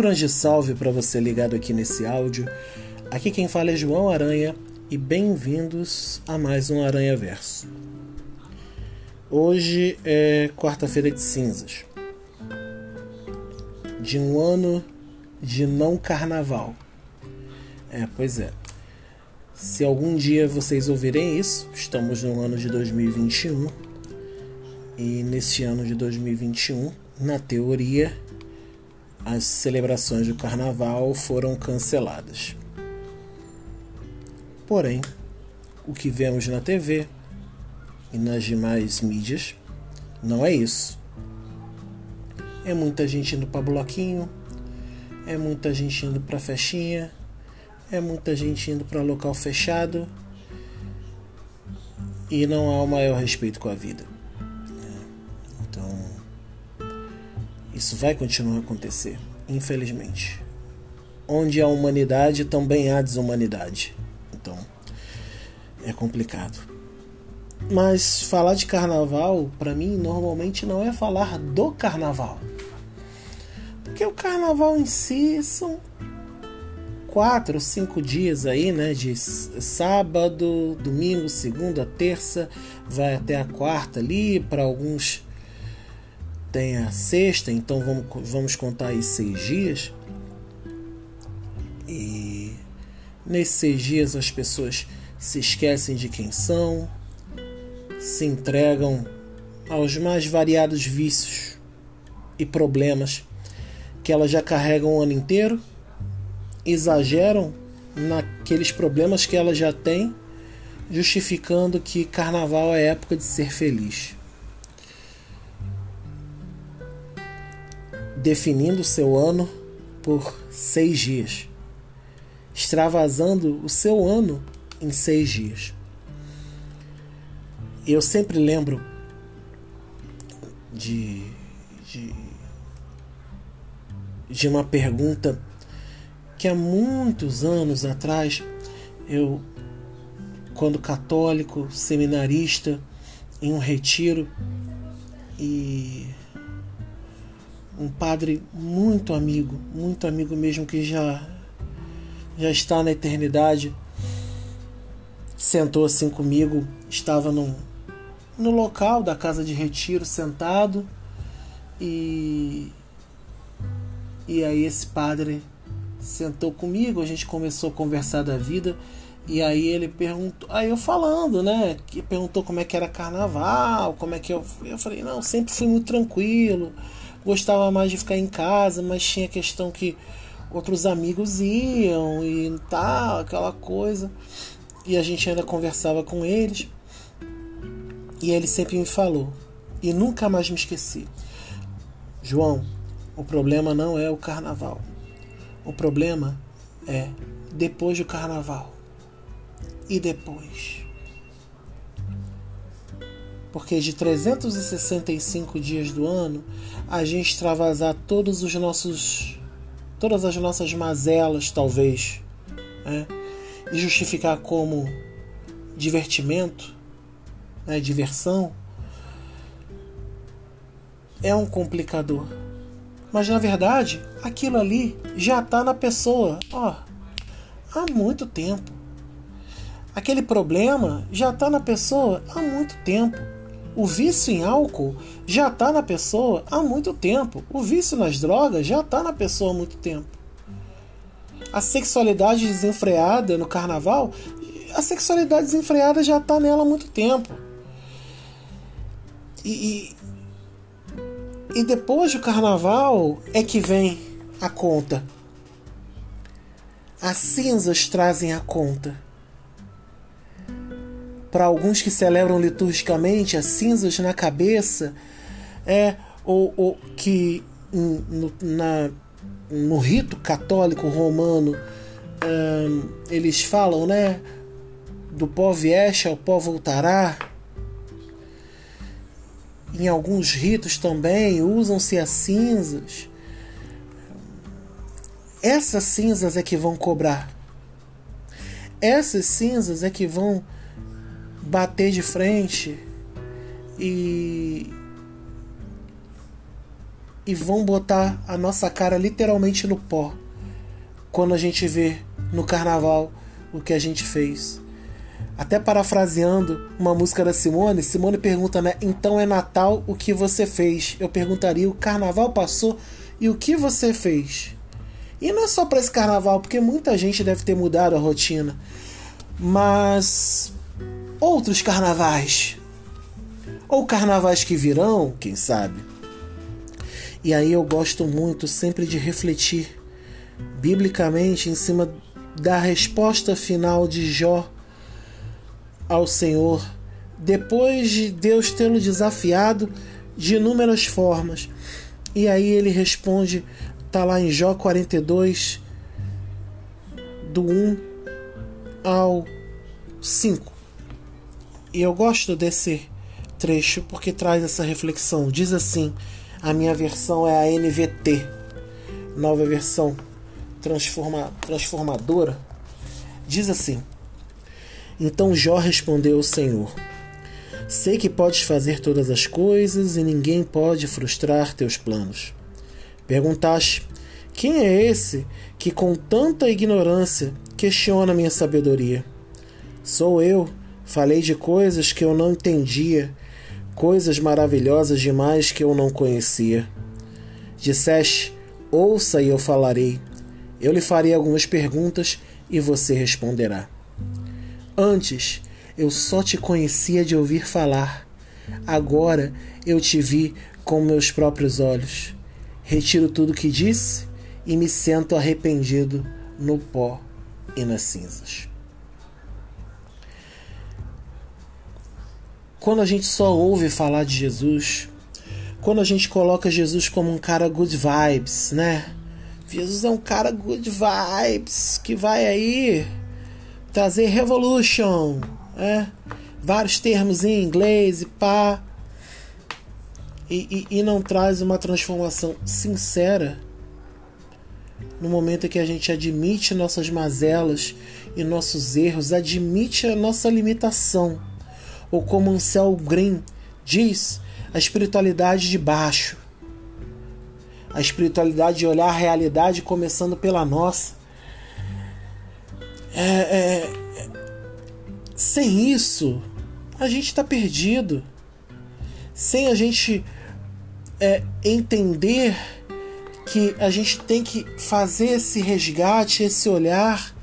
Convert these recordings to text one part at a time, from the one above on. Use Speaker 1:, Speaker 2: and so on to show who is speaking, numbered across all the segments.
Speaker 1: grande salve para você ligado aqui nesse áudio. Aqui quem fala é João Aranha e bem-vindos a mais um Aranha Verso. Hoje é quarta-feira de cinzas, de um ano de não carnaval. É, pois é. Se algum dia vocês ouvirem isso, estamos no ano de 2021 e nesse ano de 2021, na teoria, as celebrações do carnaval foram canceladas. Porém, o que vemos na TV e nas demais mídias não é isso. É muita gente indo para bloquinho, é muita gente indo para festinha, é muita gente indo para local fechado e não há o maior respeito com a vida. Isso vai continuar a acontecer, infelizmente. Onde há humanidade, também há desumanidade. Então, é complicado. Mas falar de carnaval, para mim, normalmente não é falar do carnaval. Porque o carnaval em si são quatro, cinco dias aí, né? De sábado, domingo, segunda, terça, vai até a quarta ali, para alguns tem a sexta, então vamos, vamos contar aí seis dias. E nesses seis dias as pessoas se esquecem de quem são, se entregam aos mais variados vícios e problemas que elas já carregam o ano inteiro, exageram naqueles problemas que elas já têm, justificando que carnaval é época de ser feliz. Definindo seu ano por seis dias, extravasando o seu ano em seis dias. Eu sempre lembro de, de, de uma pergunta que há muitos anos atrás eu, quando católico, seminarista, em um retiro, e um padre muito amigo, muito amigo mesmo que já já está na eternidade. Sentou assim comigo, estava no, no local da casa de retiro, sentado, e e aí esse padre sentou comigo, a gente começou a conversar da vida. E aí ele perguntou, aí eu falando, né? Que perguntou como é que era carnaval, como é que eu. Eu falei, não, sempre fui muito tranquilo gostava mais de ficar em casa, mas tinha questão que outros amigos iam e tal, aquela coisa. E a gente ainda conversava com eles. E ele sempre me falou, e nunca mais me esqueci: João, o problema não é o carnaval. O problema é depois do carnaval. E depois? Porque de 365 dias do ano, a gente extravasar todos os nossos todas as nossas mazelas, talvez, né? e justificar como divertimento, né? diversão, é um complicador. Mas na verdade, aquilo ali já está na pessoa ó, há muito tempo. Aquele problema já está na pessoa há muito tempo. O vício em álcool já está na pessoa há muito tempo. O vício nas drogas já está na pessoa há muito tempo. A sexualidade desenfreada no carnaval, a sexualidade desenfreada já está nela há muito tempo. E, e, e depois do carnaval é que vem a conta. As cinzas trazem a conta. Para alguns que celebram liturgicamente as cinzas na cabeça, é ou, que no, na, no rito católico romano um, eles falam, né? Do pó vieste ao pó voltará. Em alguns ritos também usam-se as cinzas. Essas cinzas é que vão cobrar. Essas cinzas é que vão bater de frente e e vão botar a nossa cara literalmente no pó quando a gente vê no carnaval o que a gente fez. Até parafraseando uma música da Simone, Simone pergunta, né? Então é Natal, o que você fez? Eu perguntaria: o carnaval passou e o que você fez? E não é só para esse carnaval, porque muita gente deve ter mudado a rotina, mas outros carnavais, ou carnavais que virão, quem sabe. E aí eu gosto muito sempre de refletir biblicamente em cima da resposta final de Jó ao Senhor, depois de Deus tê-lo desafiado de inúmeras formas. E aí ele responde, tá lá em Jó 42, do 1 ao 5. E eu gosto desse trecho porque traz essa reflexão. Diz assim: a minha versão é a NVT, nova versão transforma, transformadora. Diz assim: Então Jó respondeu ao Senhor: Sei que podes fazer todas as coisas e ninguém pode frustrar teus planos. Perguntaste: Quem é esse que com tanta ignorância questiona minha sabedoria? Sou eu. Falei de coisas que eu não entendia, coisas maravilhosas demais que eu não conhecia. Disseste: Ouça e eu falarei. Eu lhe farei algumas perguntas e você responderá. Antes, eu só te conhecia de ouvir falar. Agora eu te vi com meus próprios olhos. Retiro tudo que disse e me sento arrependido no pó e nas cinzas. Quando a gente só ouve falar de Jesus, quando a gente coloca Jesus como um cara good vibes, né? Jesus é um cara good vibes que vai aí trazer revolution, né? Vários termos em inglês e pá. E, e, e não traz uma transformação sincera no momento em que a gente admite nossas mazelas e nossos erros, admite a nossa limitação. Ou como Ansel Green diz, a espiritualidade de baixo a espiritualidade de olhar a realidade começando pela nossa. É, é, sem isso, a gente está perdido. Sem a gente é, entender que a gente tem que fazer esse resgate, esse olhar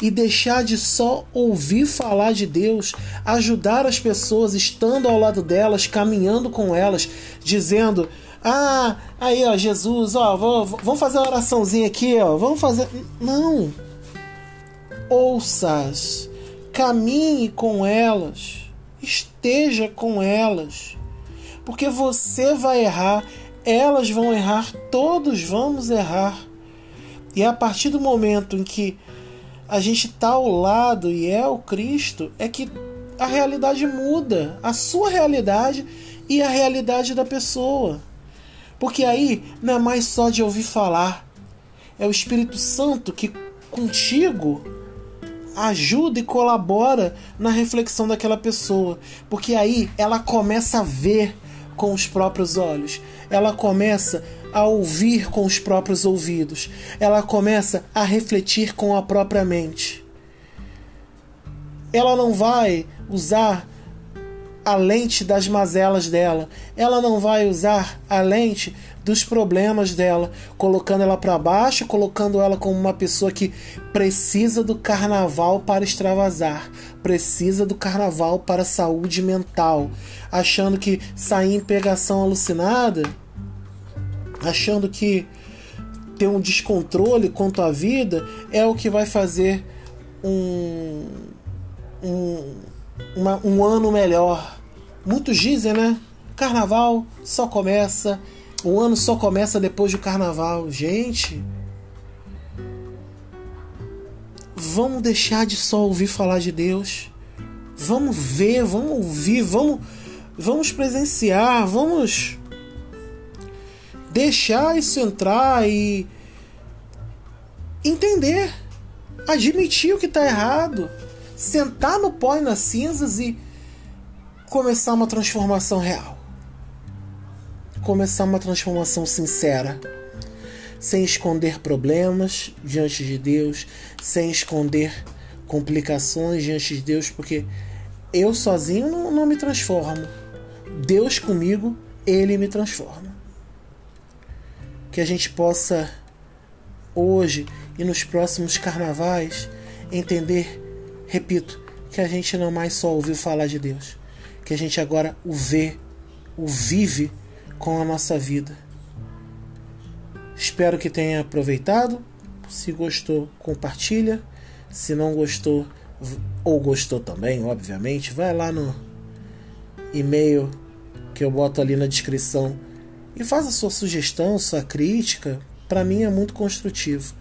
Speaker 1: e deixar de só ouvir falar de Deus, ajudar as pessoas estando ao lado delas, caminhando com elas, dizendo: ah, aí ó, Jesus, ó, vamos fazer uma oraçãozinha aqui, ó, vamos fazer. Não. Ouças, caminhe com elas, esteja com elas, porque você vai errar, elas vão errar, todos vamos errar. E é a partir do momento em que a gente está ao lado e é o Cristo, é que a realidade muda, a sua realidade e a realidade da pessoa. Porque aí não é mais só de ouvir falar, é o Espírito Santo que contigo ajuda e colabora na reflexão daquela pessoa. Porque aí ela começa a ver com os próprios olhos, ela começa a ouvir com os próprios ouvidos, ela começa a refletir com a própria mente. Ela não vai usar a lente das mazelas dela. Ela não vai usar a lente dos problemas dela, colocando ela para baixo, colocando ela como uma pessoa que precisa do carnaval para extravasar, precisa do carnaval para saúde mental, achando que sair em pegação alucinada, achando que ter um descontrole quanto à vida é o que vai fazer um, um, uma, um ano melhor Muitos dizem, né? Carnaval só começa, o ano só começa depois do carnaval. Gente, vamos deixar de só ouvir falar de Deus. Vamos ver, vamos ouvir, vamos, vamos presenciar, vamos deixar isso entrar e entender, admitir o que está errado, sentar no pó e nas cinzas e começar uma transformação real. começar uma transformação sincera, sem esconder problemas diante de Deus, sem esconder complicações diante de Deus, porque eu sozinho não, não me transformo. Deus comigo, Ele me transforma. Que a gente possa hoje e nos próximos carnavais entender, repito, que a gente não mais só ouviu falar de Deus, que a gente agora o vê, o vive com a nossa vida. Espero que tenha aproveitado. Se gostou, compartilha. Se não gostou, ou gostou também, obviamente, vai lá no e-mail que eu boto ali na descrição e faz a sua sugestão, sua crítica. Para mim é muito construtivo.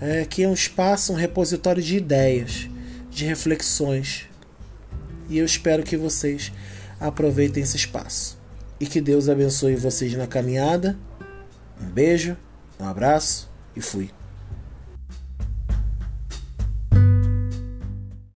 Speaker 1: É, que é um espaço, um repositório de ideias, de reflexões. E eu espero que vocês aproveitem esse espaço. E que Deus abençoe vocês na caminhada. Um beijo, um abraço e fui.